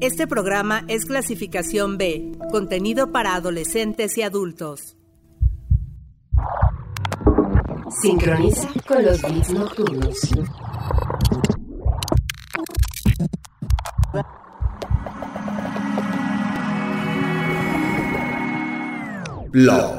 Este programa es clasificación B, contenido para adolescentes y adultos. Sincroniza con los beats nocturnos. Blog.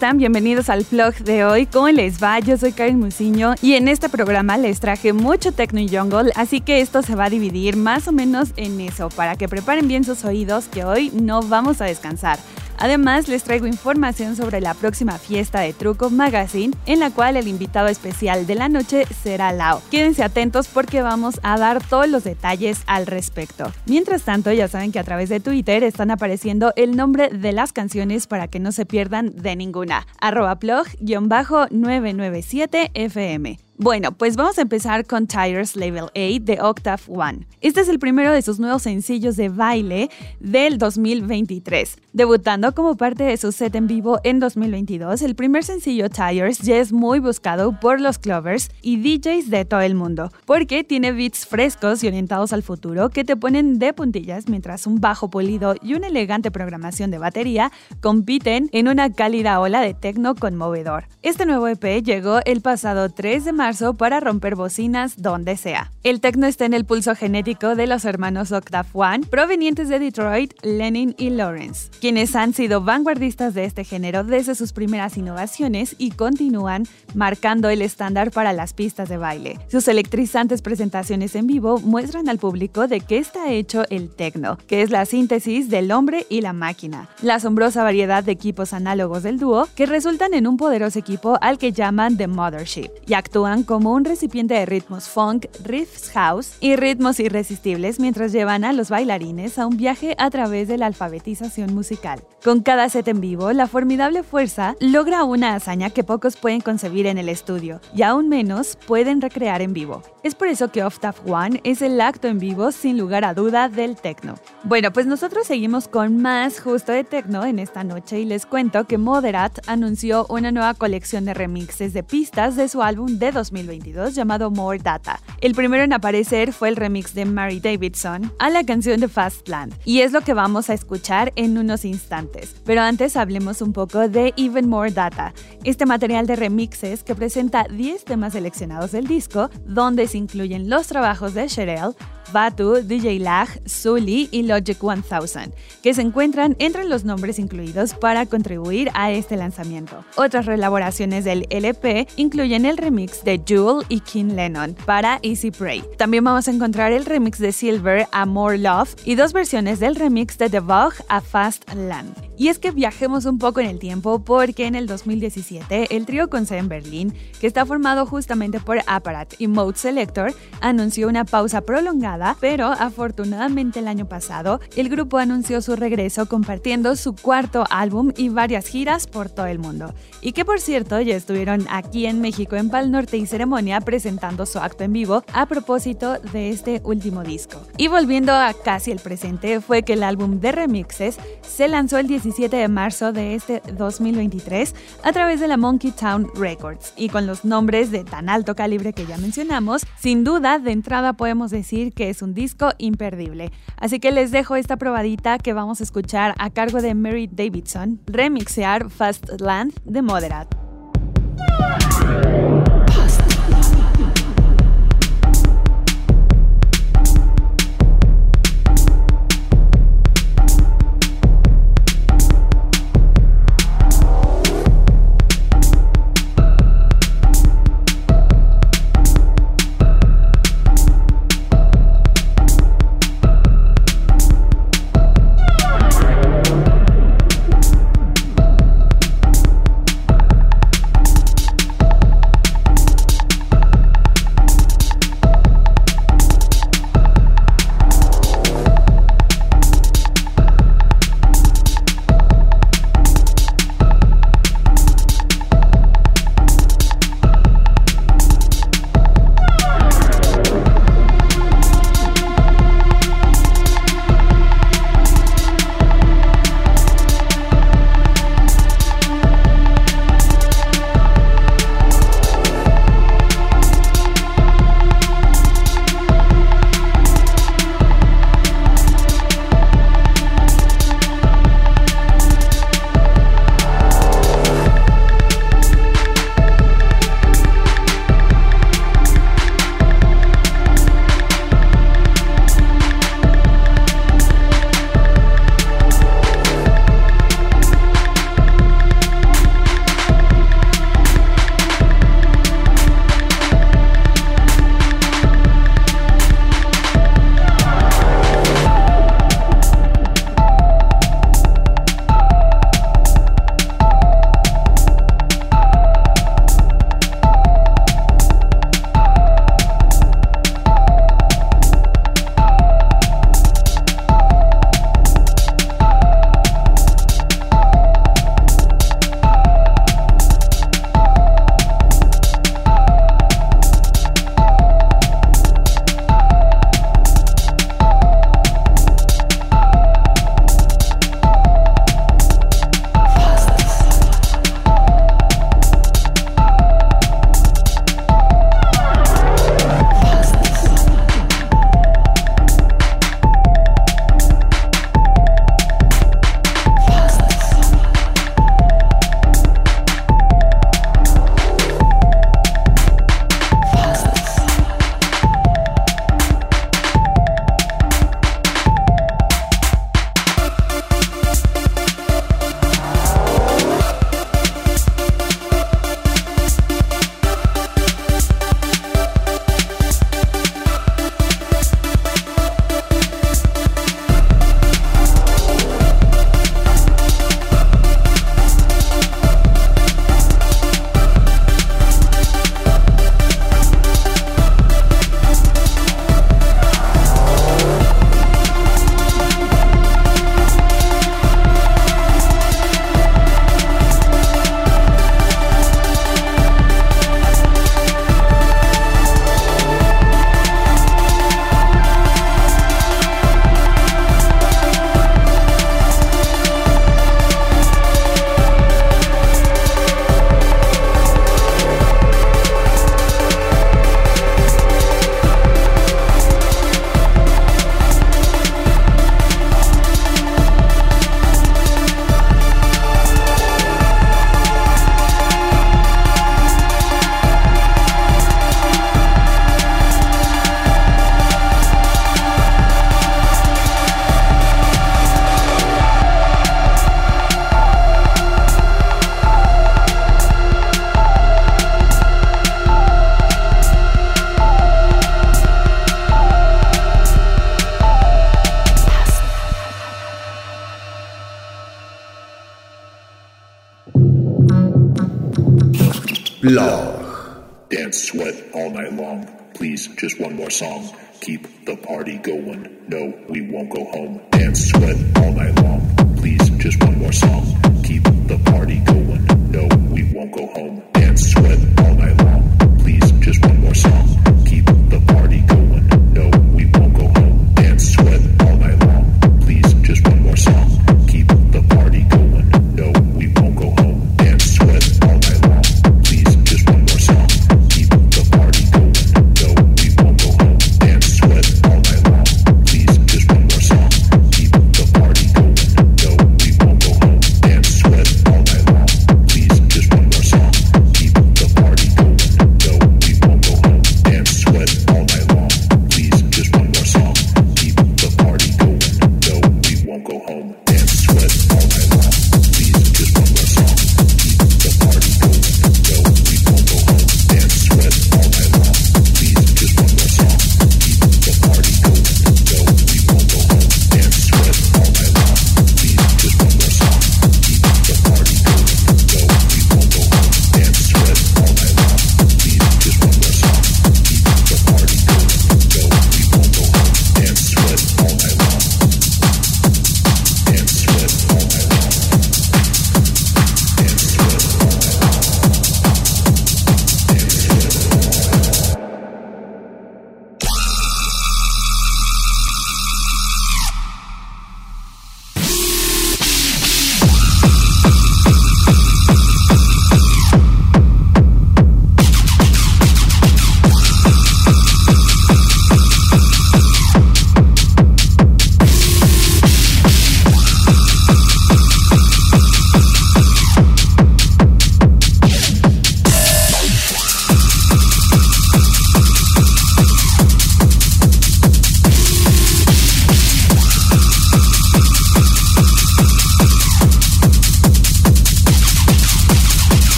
Están? Bienvenidos al vlog de hoy. ¿Cómo les va? Yo soy Karen Musiño y en este programa les traje mucho techno y jungle, así que esto se va a dividir más o menos en eso, para que preparen bien sus oídos que hoy no vamos a descansar. Además, les traigo información sobre la próxima fiesta de Truco Magazine, en la cual el invitado especial de la noche será Lao. Quédense atentos porque vamos a dar todos los detalles al respecto. Mientras tanto, ya saben que a través de Twitter están apareciendo el nombre de las canciones para que no se pierdan de ninguna. Arroba plug-997 FM. Bueno, pues vamos a empezar con Tires Level 8 de Octave One. Este es el primero de sus nuevos sencillos de baile del 2023. Debutando como parte de su set en vivo en 2022, el primer sencillo Tires ya es muy buscado por los clovers y DJs de todo el mundo, porque tiene beats frescos y orientados al futuro que te ponen de puntillas mientras un bajo polido y una elegante programación de batería compiten en una cálida ola de techno conmovedor. Este nuevo EP llegó el pasado 3 de marzo para romper bocinas donde sea. El techno está en el pulso genético de los hermanos Octave One, provenientes de Detroit, Lenin y Lawrence, quienes han sido vanguardistas de este género desde sus primeras innovaciones y continúan marcando el estándar para las pistas de baile. Sus electrizantes presentaciones en vivo muestran al público de qué está hecho el techno, que es la síntesis del hombre y la máquina, la asombrosa variedad de equipos análogos del dúo que resultan en un poderoso equipo al que llaman The Mothership y actúan como un recipiente de ritmos funk, riffs house y ritmos irresistibles mientras llevan a los bailarines a un viaje a través de la alfabetización musical. Con cada set en vivo, la formidable fuerza logra una hazaña que pocos pueden concebir en el estudio y aún menos pueden recrear en vivo. Es por eso que Off One es el acto en vivo sin lugar a duda del techno. Bueno, pues nosotros seguimos con más justo de techno en esta noche y les cuento que Moderat anunció una nueva colección de remixes de pistas de su álbum de 2022 llamado More Data. El primero en aparecer fue el remix de Mary Davidson a la canción de Fastland y es lo que vamos a escuchar en unos instantes. Pero antes hablemos un poco de Even More Data, este material de remixes que presenta 10 temas seleccionados del disco, donde se incluyen los trabajos de Sherelle, Batu, DJ Lag, Sully y Logic 1000, que se encuentran entre los nombres incluidos para contribuir a este lanzamiento. Otras reelaboraciones del LP incluyen el remix de Jewel y King Lennon para Easy Prey. También vamos a encontrar el remix de Silver a More Love y dos versiones del remix de The Vogue a Fast Land. Y es que viajemos un poco en el tiempo porque en el 2017 el trío con sede en Berlín, que está formado justamente por Apparat y Mode Selector, anunció una pausa prolongada pero afortunadamente el año pasado el grupo anunció su regreso compartiendo su cuarto álbum y varias giras por todo el mundo. Y que por cierto ya estuvieron aquí en México en Pal Norte y Ceremonia presentando su acto en vivo a propósito de este último disco. Y volviendo a casi el presente fue que el álbum de remixes se lanzó el 17 de marzo de este 2023 a través de la Monkey Town Records y con los nombres de tan alto calibre que ya mencionamos, sin duda de entrada podemos decir que es un disco imperdible. Así que les dejo esta probadita que vamos a escuchar a cargo de Mary Davidson, remixear Fast Land de Moderat.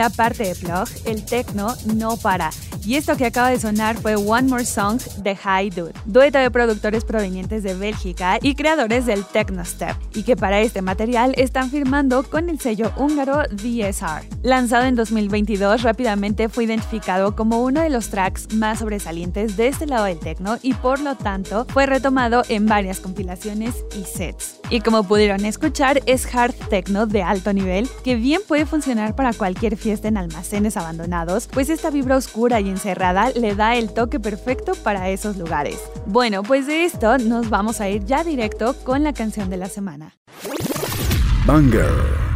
Primera parte de Plug, el techno no para. Y esto que acaba de sonar fue One More Song de High Dude, dueto de productores provenientes de Bélgica y creadores del Techno Step, y que para este material están firmando con el sello húngaro DSR. Lanzado en 2022, rápidamente fue identificado como uno de los tracks más sobresalientes de este lado del techno y por lo tanto fue retomado en varias compilaciones y sets. Y como pudieron escuchar, es hard techno de alto nivel que bien puede funcionar para cualquier fiesta en almacenes abandonados, pues esta vibra oscura y encerrada le da el toque perfecto para esos lugares. Bueno, pues de esto nos vamos a ir ya directo con la canción de la semana. semana. Banger.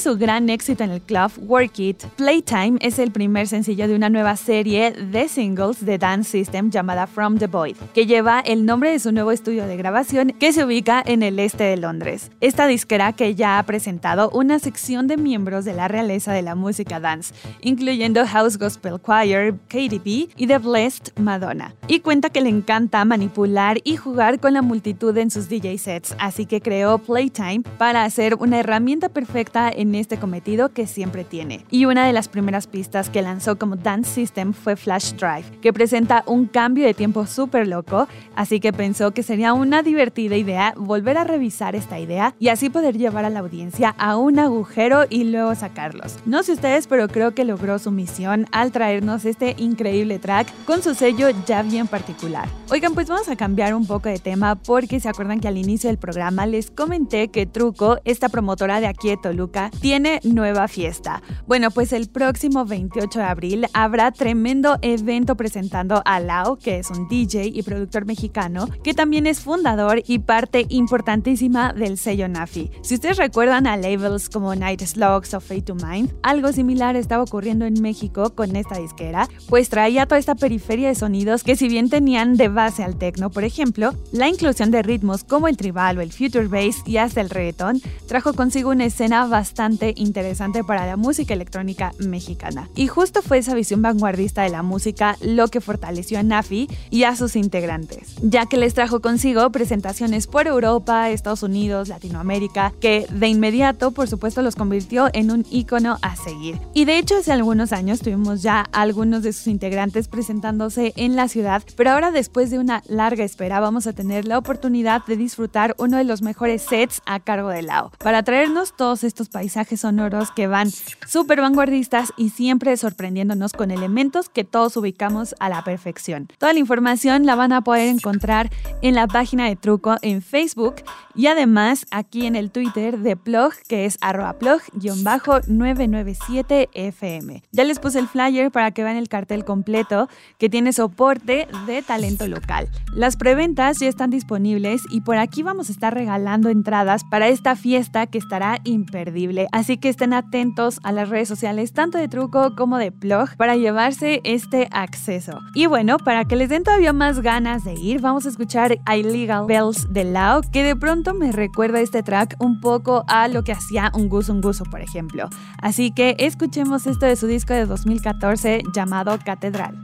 Su gran éxito en el club Work It, Playtime es el primer sencillo de una nueva serie de singles de Dance System llamada From the Void, que lleva el nombre de su nuevo estudio de grabación que se ubica en el este de Londres. Esta disquera que ya ha presentado una sección de miembros de la realeza de la música dance, incluyendo House Gospel Choir, KDB y The Blessed Madonna. Y cuenta que le encanta manipular y jugar con la multitud en sus DJ sets, así que creó Playtime para hacer una herramienta perfecta en este cometido que siempre tiene. Y una de las primeras pistas que lanzó como Dance System fue Flash Drive, que presenta un cambio de tiempo súper loco, así que pensó que sería una divertida idea volver a revisar esta idea y así poder llevar a la audiencia a un agujero y luego sacarlos. No sé ustedes, pero creo que logró su misión al traernos este increíble track con su sello ya bien particular. Oigan, pues vamos a cambiar un poco de tema porque se acuerdan que al inicio del programa les comenté que Truco, esta promotora de aquí de Toluca, tiene nueva fiesta. Bueno, pues el próximo 28 de abril habrá tremendo evento presentando a Lau, que es un DJ y productor mexicano, que también es fundador y parte importantísima del sello Nafi. Si ustedes recuerdan a labels como Night Slugs o Fate to Mind, algo similar estaba ocurriendo en México con esta disquera, pues traía toda esta periferia de sonidos que si bien tenían de base al techno, por ejemplo, la inclusión de ritmos como el tribal o el future bass y hasta el reggaeton trajo consigo una escena bastante interesante para la música electrónica mexicana. Y justo fue esa visión vanguardista de la música lo que fortaleció a Nafi y a sus integrantes, ya que les trajo consigo presentaciones por Europa, Estados Unidos, Latinoamérica, que de inmediato por supuesto los convirtió en un icono a seguir. Y de hecho hace algunos años tuvimos ya algunos de sus integrantes presentándose en la ciudad, pero ahora después de una larga espera vamos a tener la oportunidad de disfrutar uno de los mejores sets a cargo de Lao, para traernos todos estos paisajes sonoros que van súper vanguardistas y siempre sorprendiéndonos con elementos que todos ubicamos a la perfección. Toda la información la van a poder encontrar en la página de Truco en Facebook y además aquí en el Twitter de Plog, que es arroba plog-997fm. Ya les puse el flyer para que vean el cartel completo que tiene soporte de talento local. Las preventas ya están disponibles y por aquí vamos a estar regalando entradas para esta fiesta que estará imperdible. Así que estén atentos a las redes sociales tanto de Truco como de Plog para llevarse este acceso. Y bueno, para que les den todavía más ganas de ir, vamos a escuchar Illegal Bells de Lao, que de pronto me recuerda este track un poco a lo que hacía un guso un guso, por ejemplo. Así que escuchemos esto de su disco de 2014 llamado Catedral.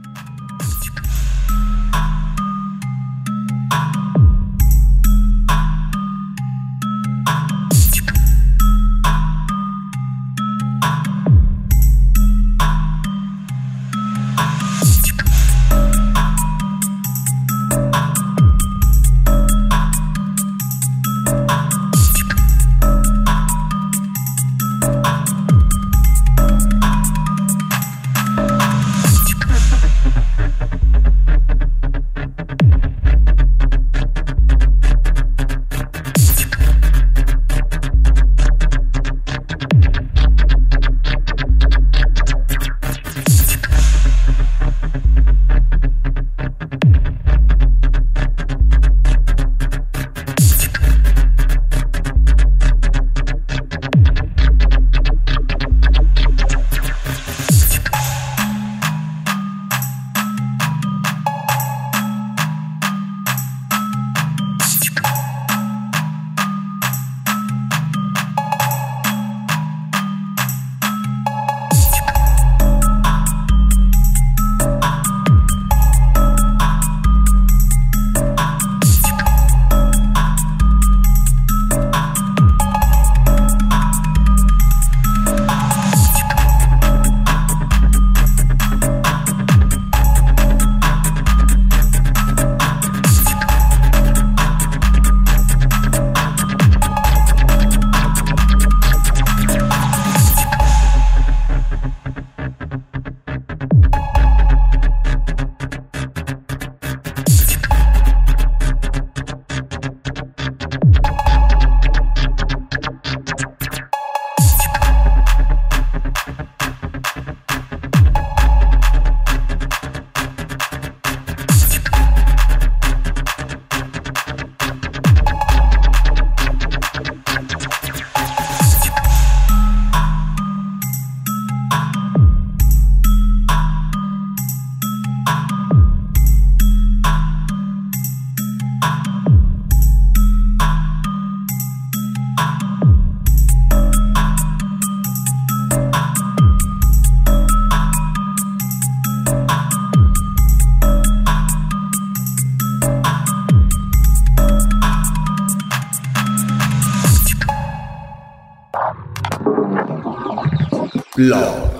Love.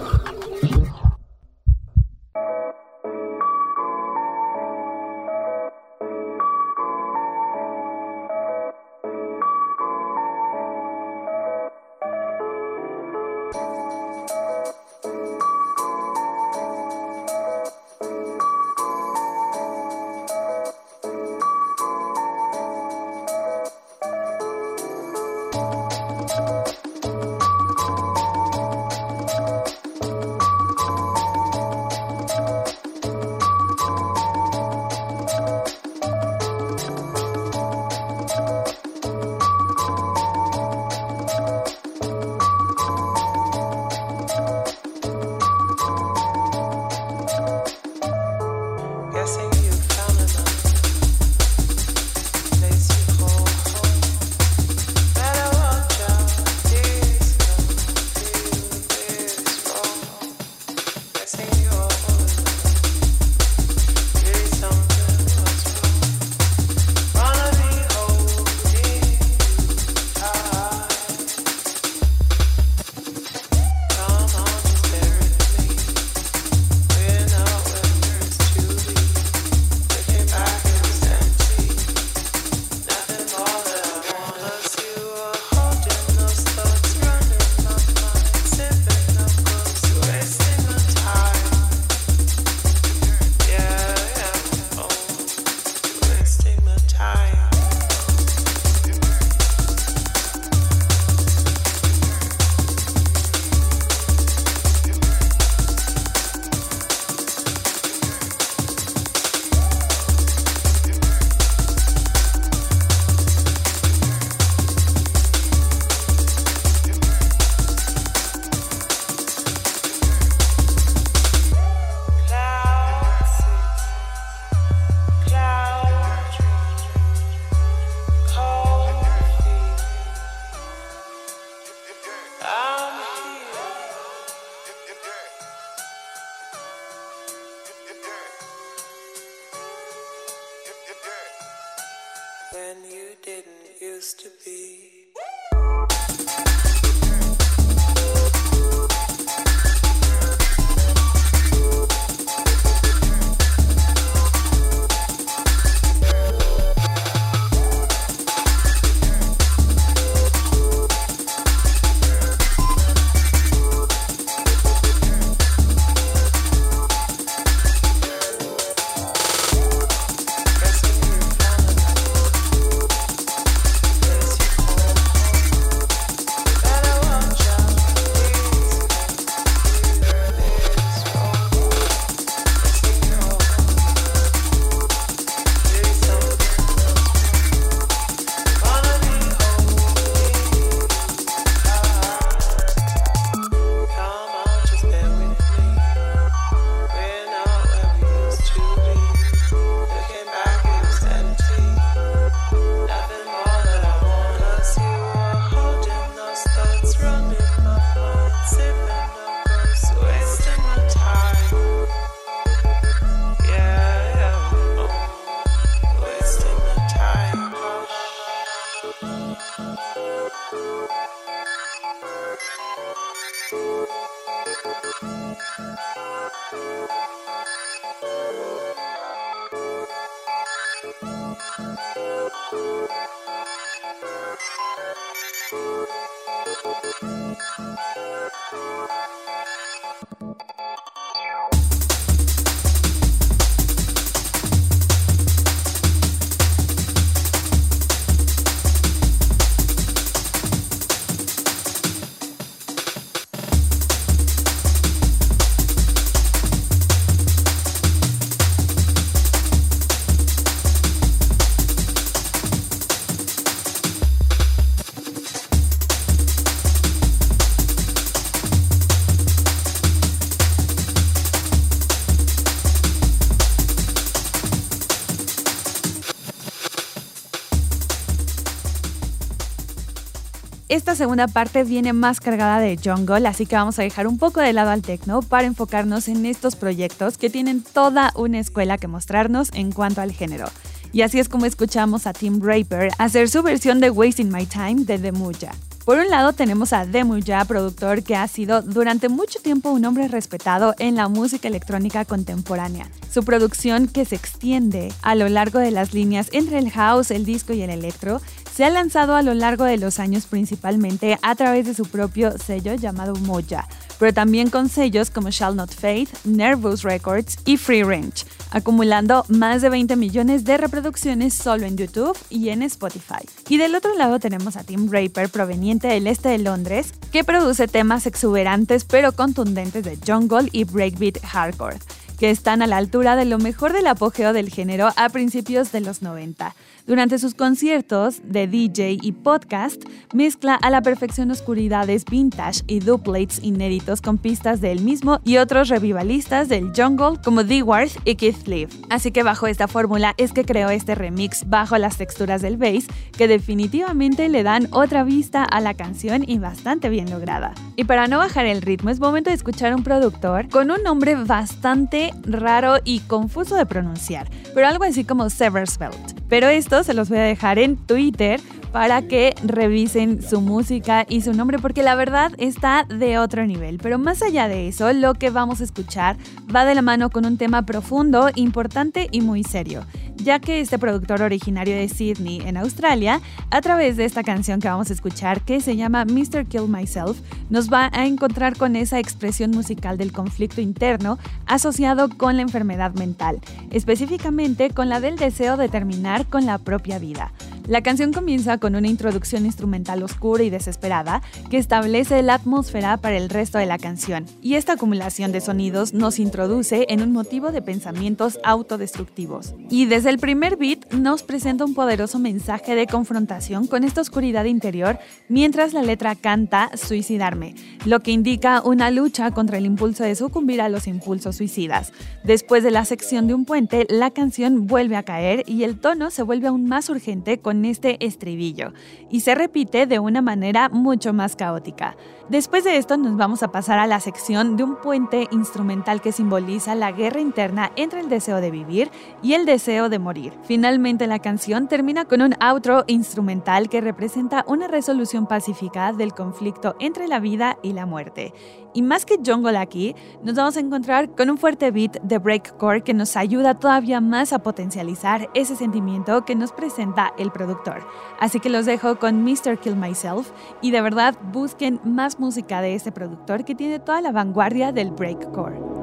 Segunda parte viene más cargada de jungle, así que vamos a dejar un poco de lado al techno para enfocarnos en estos proyectos que tienen toda una escuela que mostrarnos en cuanto al género. Y así es como escuchamos a Tim Draper hacer su versión de Wasting My Time de The Muja. Por un lado tenemos a Demuya, productor que ha sido durante mucho tiempo un hombre respetado en la música electrónica contemporánea. Su producción, que se extiende a lo largo de las líneas entre el house, el disco y el electro, se ha lanzado a lo largo de los años principalmente a través de su propio sello llamado Moja, pero también con sellos como Shall Not Fade, Nervous Records y Free Range, acumulando más de 20 millones de reproducciones solo en YouTube y en Spotify. Y del otro lado tenemos a Tim Draper, proveniente del este de Londres, que produce temas exuberantes pero contundentes de jungle y breakbeat hardcore que están a la altura de lo mejor del apogeo del género a principios de los 90. Durante sus conciertos de DJ y podcast, mezcla a la perfección oscuridades vintage y duplates inéditos con pistas de él mismo y otros revivalistas del jungle como D-Ward y Keith Lee. Así que bajo esta fórmula es que creó este remix bajo las texturas del bass que definitivamente le dan otra vista a la canción y bastante bien lograda. Y para no bajar el ritmo es momento de escuchar un productor con un nombre bastante raro y confuso de pronunciar, pero algo así como Seversfeld. Pero esto se los voy a dejar en Twitter para que revisen su música y su nombre porque la verdad está de otro nivel. Pero más allá de eso, lo que vamos a escuchar va de la mano con un tema profundo, importante y muy serio, ya que este productor originario de Sydney, en Australia, a través de esta canción que vamos a escuchar, que se llama Mr. Kill Myself, nos va a encontrar con esa expresión musical del conflicto interno asociado con la enfermedad mental, específicamente con la del deseo de terminar con la propia vida. La canción comienza con una introducción instrumental oscura y desesperada que establece la atmósfera para el resto de la canción, y esta acumulación de sonidos nos introduce en un motivo de pensamientos autodestructivos. Y desde el primer beat nos presenta un poderoso mensaje de confrontación con esta oscuridad interior mientras la letra canta suicidarme, lo que indica una lucha contra el impulso de sucumbir a los impulsos suicidas. Después de la sección de un puente, la canción vuelve a caer y el tono se vuelve aún más urgente con este estribillo y se repite de una manera mucho más caótica. Después de esto nos vamos a pasar a la sección de un puente instrumental que simboliza la guerra interna entre el deseo de vivir y el deseo de morir. Finalmente la canción termina con un outro instrumental que representa una resolución pacífica del conflicto entre la vida y la muerte. Y más que jungle aquí, nos vamos a encontrar con un fuerte beat de breakcore que nos ayuda todavía más a potencializar ese sentimiento que nos presenta el productor. Así que los dejo con Mr. Kill Myself y de verdad busquen más música de este productor que tiene toda la vanguardia del breakcore.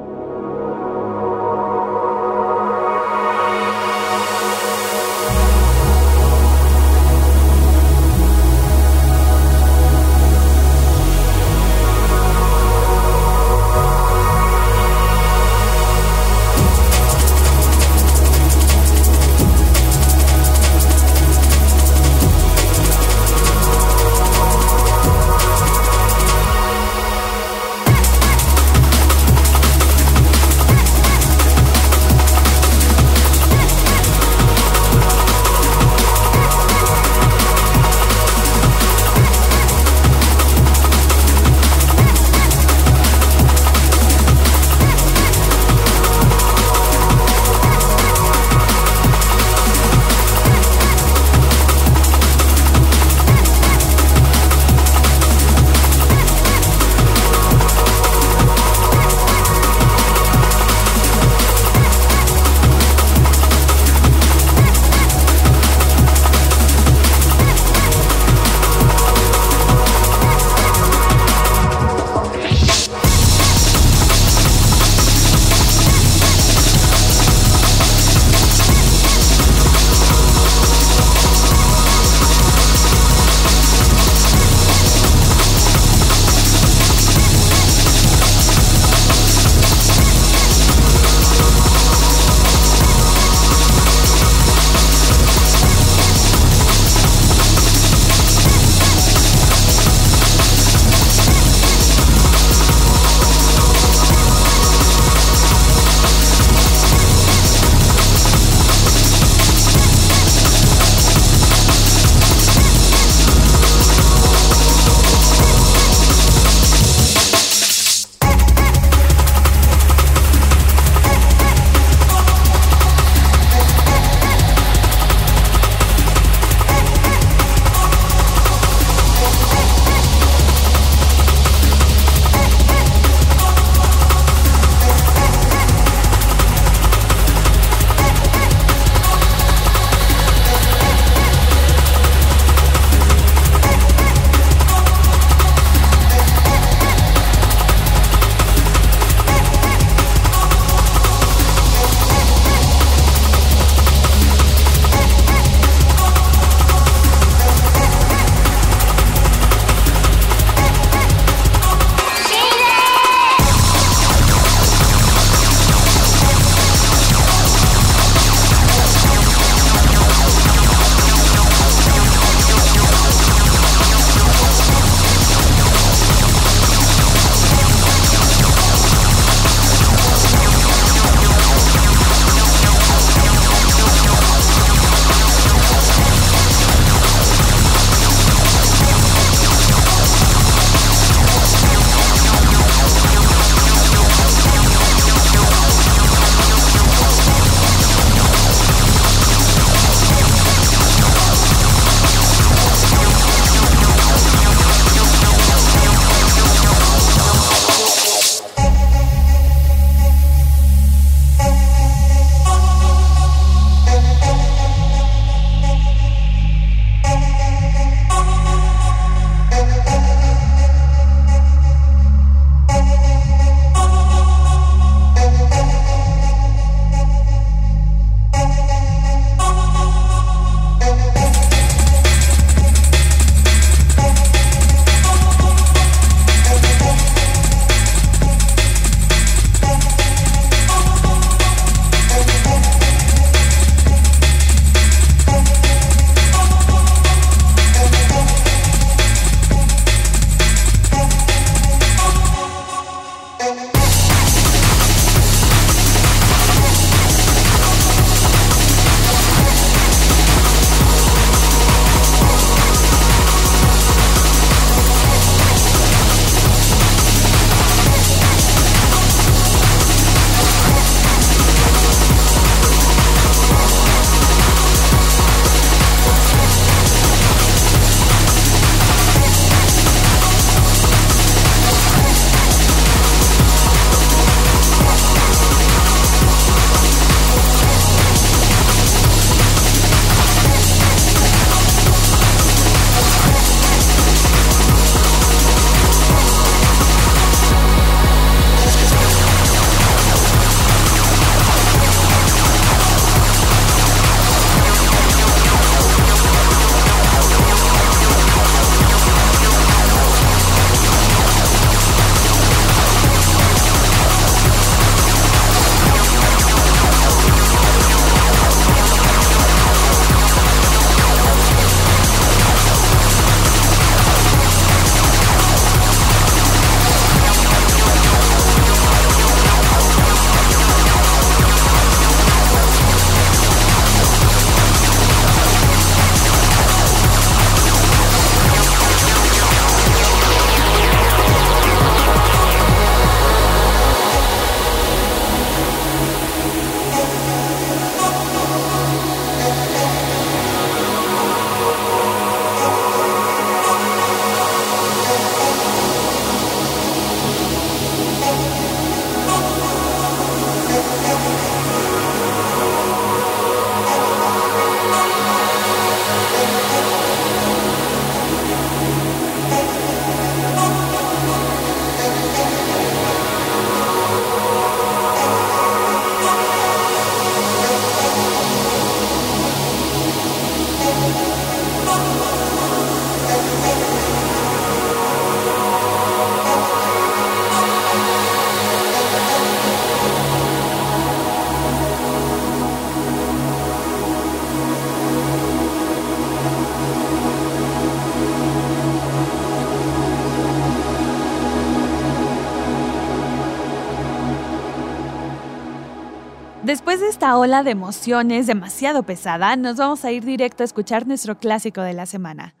Esta ola de emociones demasiado pesada, nos vamos a ir directo a escuchar nuestro clásico de la semana.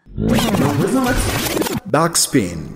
Backspin.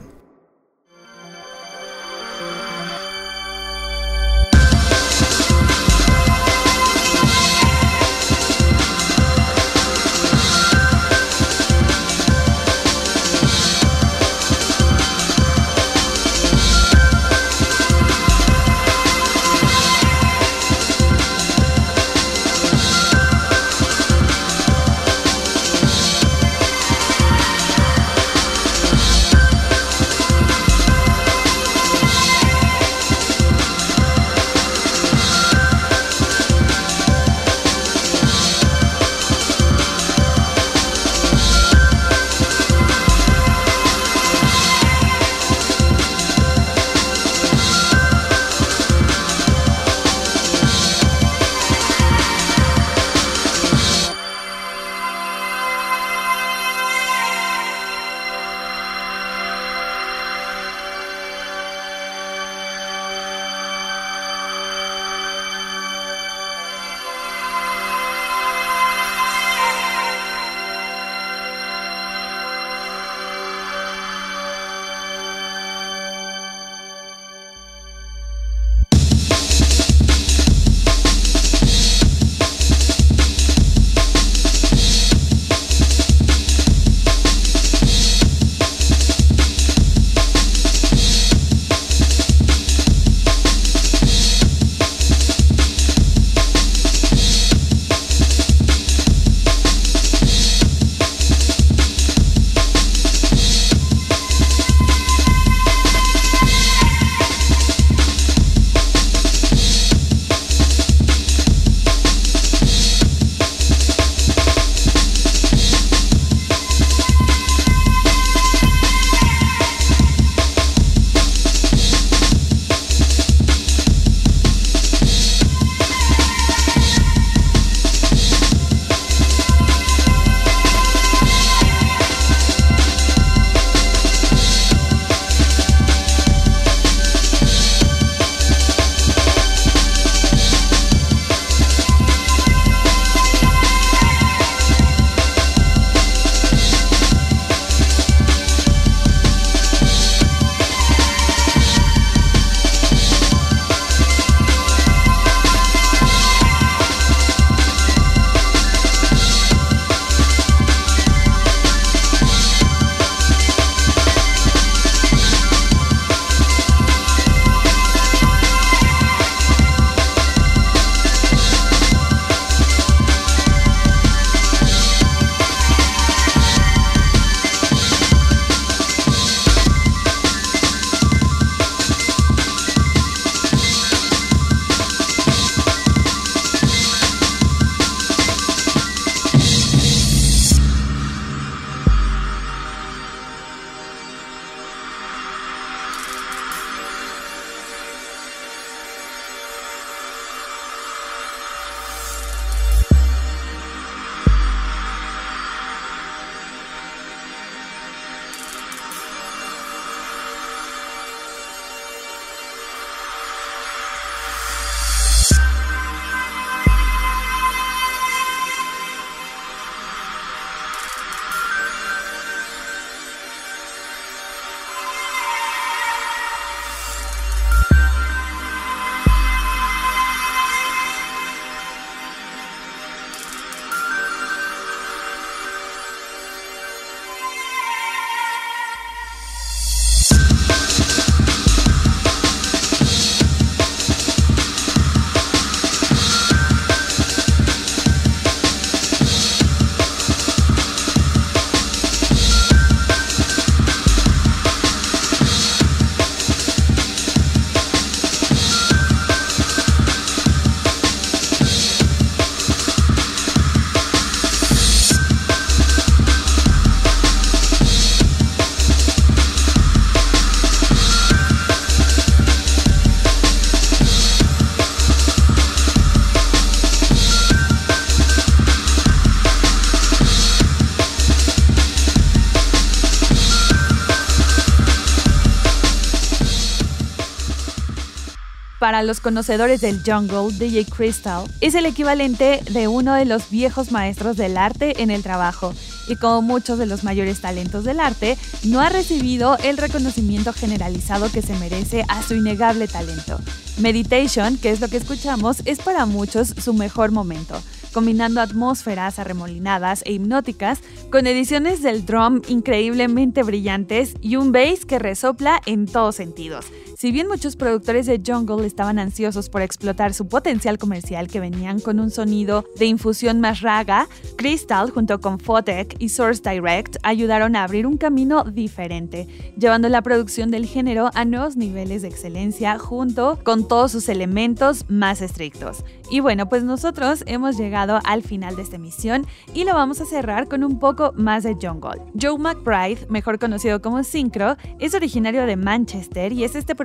Para los conocedores del jungle, DJ Crystal es el equivalente de uno de los viejos maestros del arte en el trabajo y como muchos de los mayores talentos del arte, no ha recibido el reconocimiento generalizado que se merece a su innegable talento. Meditation, que es lo que escuchamos, es para muchos su mejor momento combinando atmósferas arremolinadas e hipnóticas con ediciones del drum increíblemente brillantes y un bass que resopla en todos sentidos. Si bien muchos productores de Jungle estaban ansiosos por explotar su potencial comercial que venían con un sonido de infusión más raga, Crystal junto con Fotec y Source Direct ayudaron a abrir un camino diferente, llevando la producción del género a nuevos niveles de excelencia junto con todos sus elementos más estrictos. Y bueno, pues nosotros hemos llegado al final de esta emisión y lo vamos a cerrar con un poco más de Jungle. Joe McBride, mejor conocido como Synchro, es originario de Manchester y es este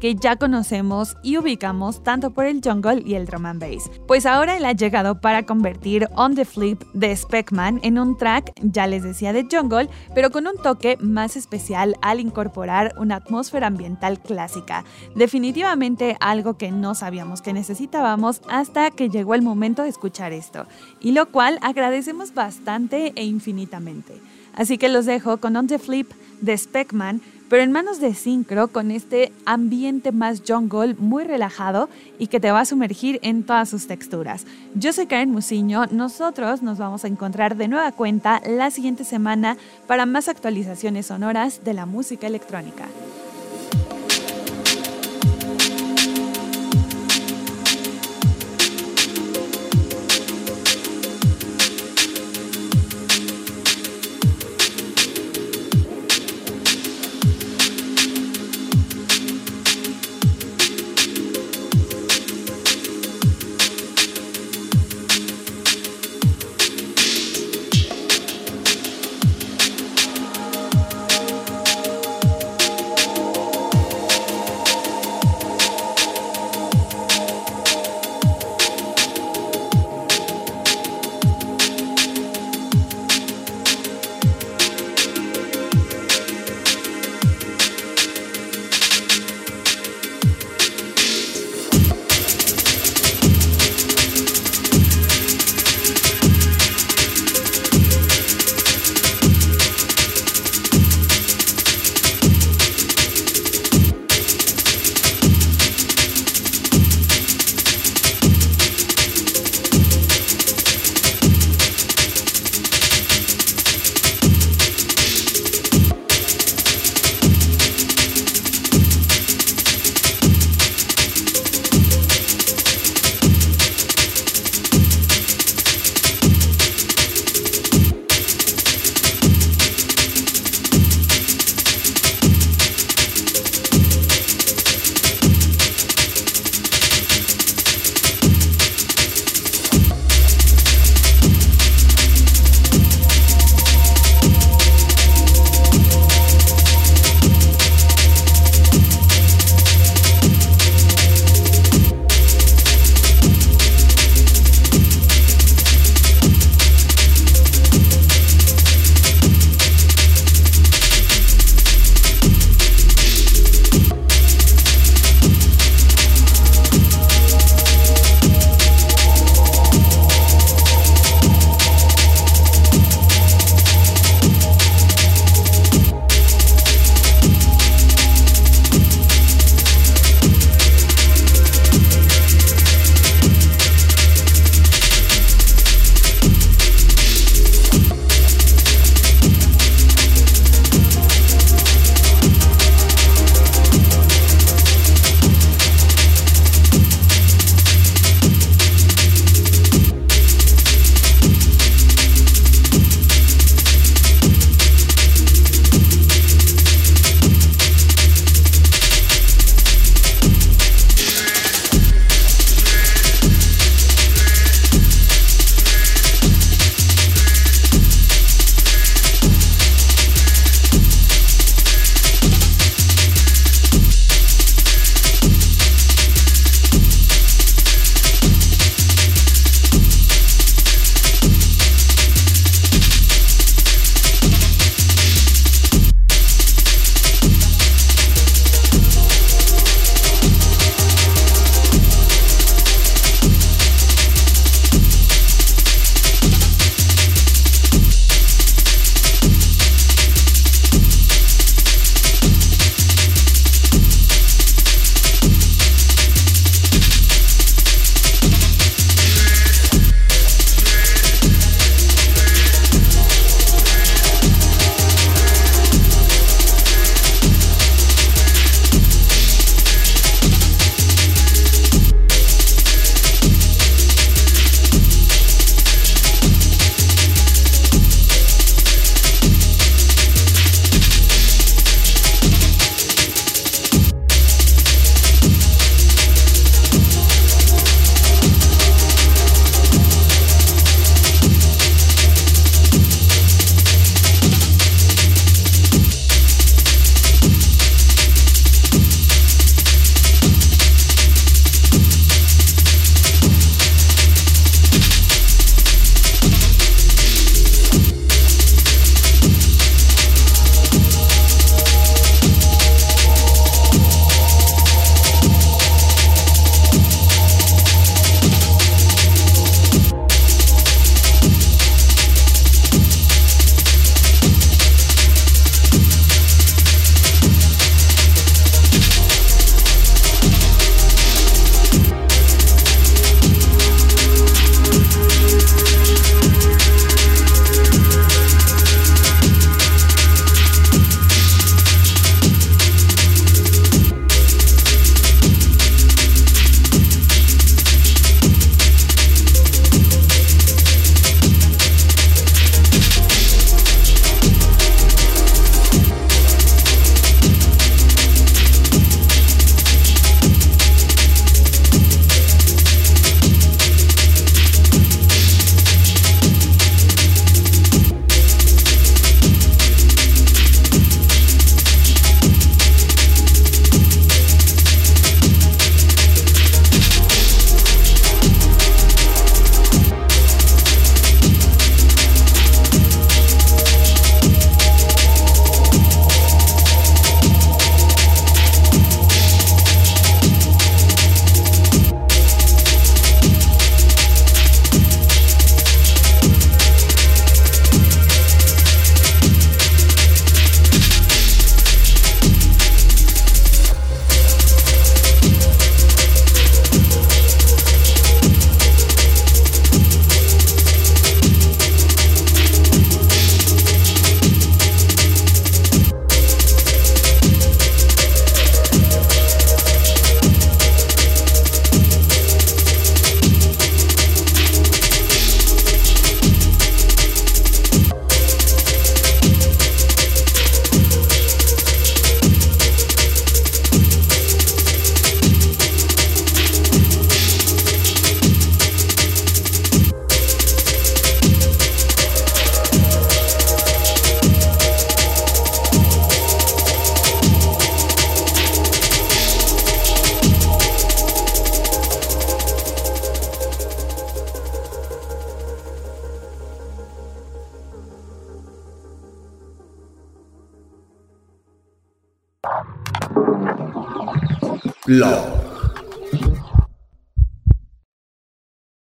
que ya conocemos y ubicamos tanto por el jungle y el drum and bass. Pues ahora él ha llegado para convertir On the Flip de Speckman en un track, ya les decía, de jungle, pero con un toque más especial al incorporar una atmósfera ambiental clásica. Definitivamente algo que no sabíamos que necesitábamos hasta que llegó el momento de escuchar esto, y lo cual agradecemos bastante e infinitamente. Así que los dejo con On the Flip de Speckman pero en manos de Syncro con este ambiente más jungle muy relajado y que te va a sumergir en todas sus texturas. Yo soy Karen Musiño, nosotros nos vamos a encontrar de nueva cuenta la siguiente semana para más actualizaciones sonoras de la música electrónica.